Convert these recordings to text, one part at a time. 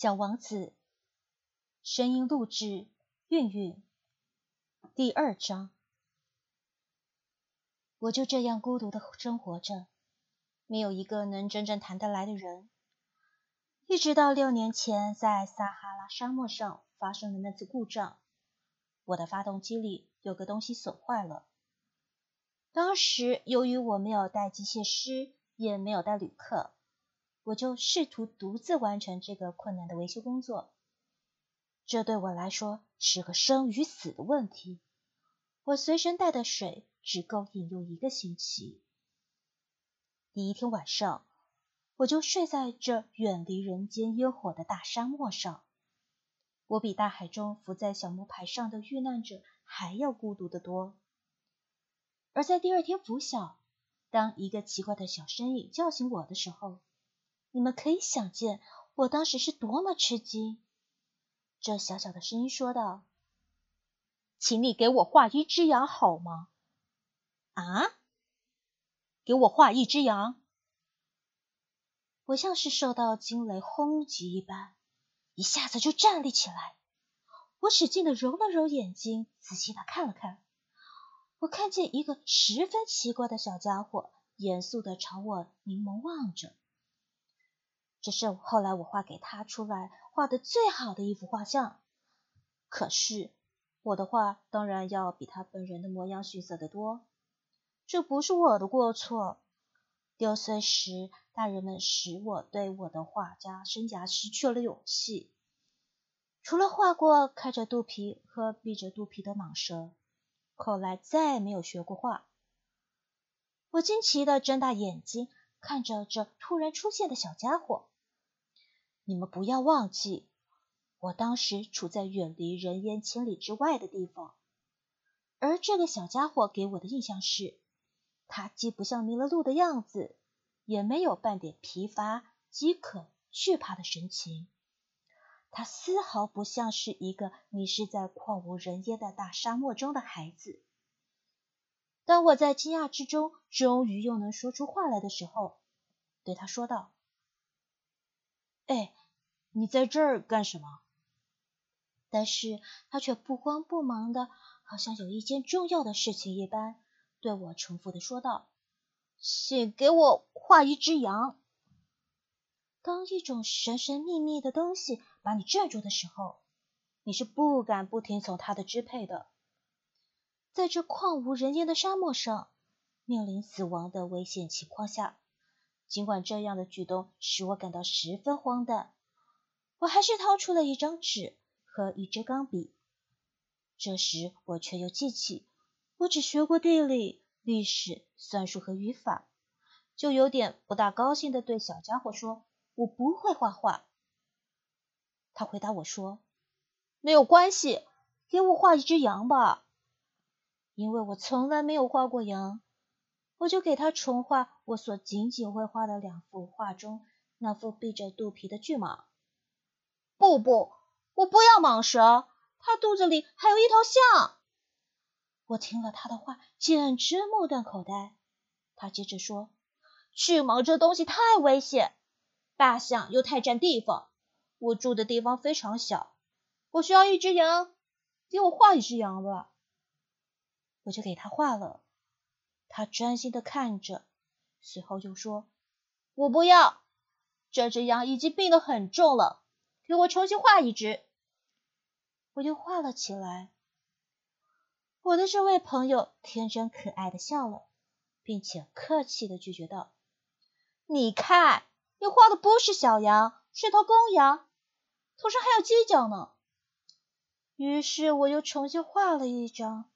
小王子，声音录制，韵韵，第二章。我就这样孤独的生活着，没有一个能真正谈得来的人。一直到六年前，在撒哈拉沙漠上发生的那次故障，我的发动机里有个东西损坏了。当时由于我没有带机械师，也没有带旅客。我就试图独自完成这个困难的维修工作，这对我来说是个生与死的问题。我随身带的水只够饮用一个星期。第一天晚上，我就睡在这远离人间烟火的大沙漠上。我比大海中浮在小木牌上的遇难者还要孤独得多。而在第二天拂晓，当一个奇怪的小身影叫醒我的时候，你们可以想见我当时是多么吃惊。这小小的声音说道：“请你给我画一只羊好吗？”啊？给我画一只羊？我像是受到惊雷轰击一般，一下子就站立起来。我使劲的揉了揉眼睛，仔细的看了看。我看见一个十分奇怪的小家伙，严肃的朝我凝眸望着。这是后来我画给他出来画的最好的一幅画像。可是我的画当然要比他本人的模样逊色得多。这不是我的过错。六岁时，大人们使我对我的画家生涯失去了勇气。除了画过开着肚皮和闭着肚皮的蟒蛇，后来再也没有学过画。我惊奇的睁大眼睛看着这突然出现的小家伙。你们不要忘记，我当时处在远离人烟千里之外的地方，而这个小家伙给我的印象是，他既不像迷了路的样子，也没有半点疲乏、饥渴、惧怕的神情，他丝毫不像是一个迷失在旷无人烟的大沙漠中的孩子。当我在惊讶之中，终于又能说出话来的时候，对他说道：“哎。”你在这儿干什么？但是他却不慌不忙的，好像有一件重要的事情一般，对我重复的说道：“请给我画一只羊。”当一种神神秘秘的东西把你镇住的时候，你是不敢不听从他的支配的。在这旷无人烟的沙漠上，面临死亡的危险情况下，尽管这样的举动使我感到十分荒诞。我还是掏出了一张纸和一支钢笔。这时我却又记起，我只学过地理、历史、算术和语法，就有点不大高兴的对小家伙说：“我不会画画。”他回答我说：“没有关系，给我画一只羊吧。”因为我从来没有画过羊，我就给他重画我所仅仅会画的两幅画中那幅闭着肚皮的巨蟒。不不，我不要蟒蛇，它肚子里还有一头象。我听了他的话，简直目瞪口呆。他接着说：“巨蟒这东西太危险，大象又太占地方。我住的地方非常小，我需要一只羊，给我画一只羊吧。”我就给他画了。他专心的看着，随后又说：“我不要，这只羊已经病得很重了。”给我重新画一只，我就画了起来。我的这位朋友天真可爱的笑了，并且客气的拒绝道：“你看，你画的不是小羊，是头公羊，头上还有犄角呢。”于是我又重新画了一张。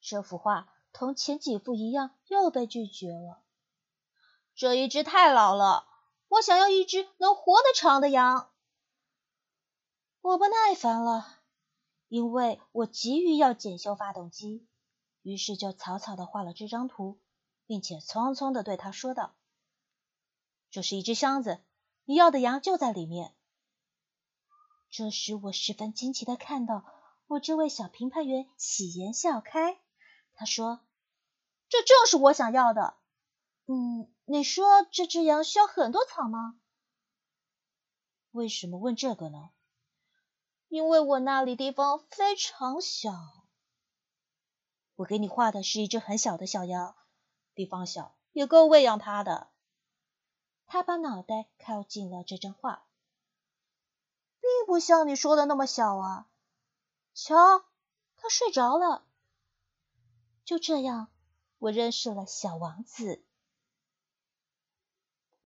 这幅画同前几幅一样，又被拒绝了。这一只太老了。我想要一只能活得长的羊。我不耐烦了，因为我急于要检修发动机，于是就草草的画了这张图，并且匆匆的对他说道：“这是一只箱子，你要的羊就在里面。”这时我十分惊奇的看到我这位小评判员喜颜笑开，他说：“这正是我想要的。”嗯。你说这只羊需要很多草吗？为什么问这个呢？因为我那里地方非常小。我给你画的是一只很小的小羊，地方小也够喂养它的。他把脑袋靠近了这张画，并不像你说的那么小啊。瞧，它睡着了。就这样，我认识了小王子。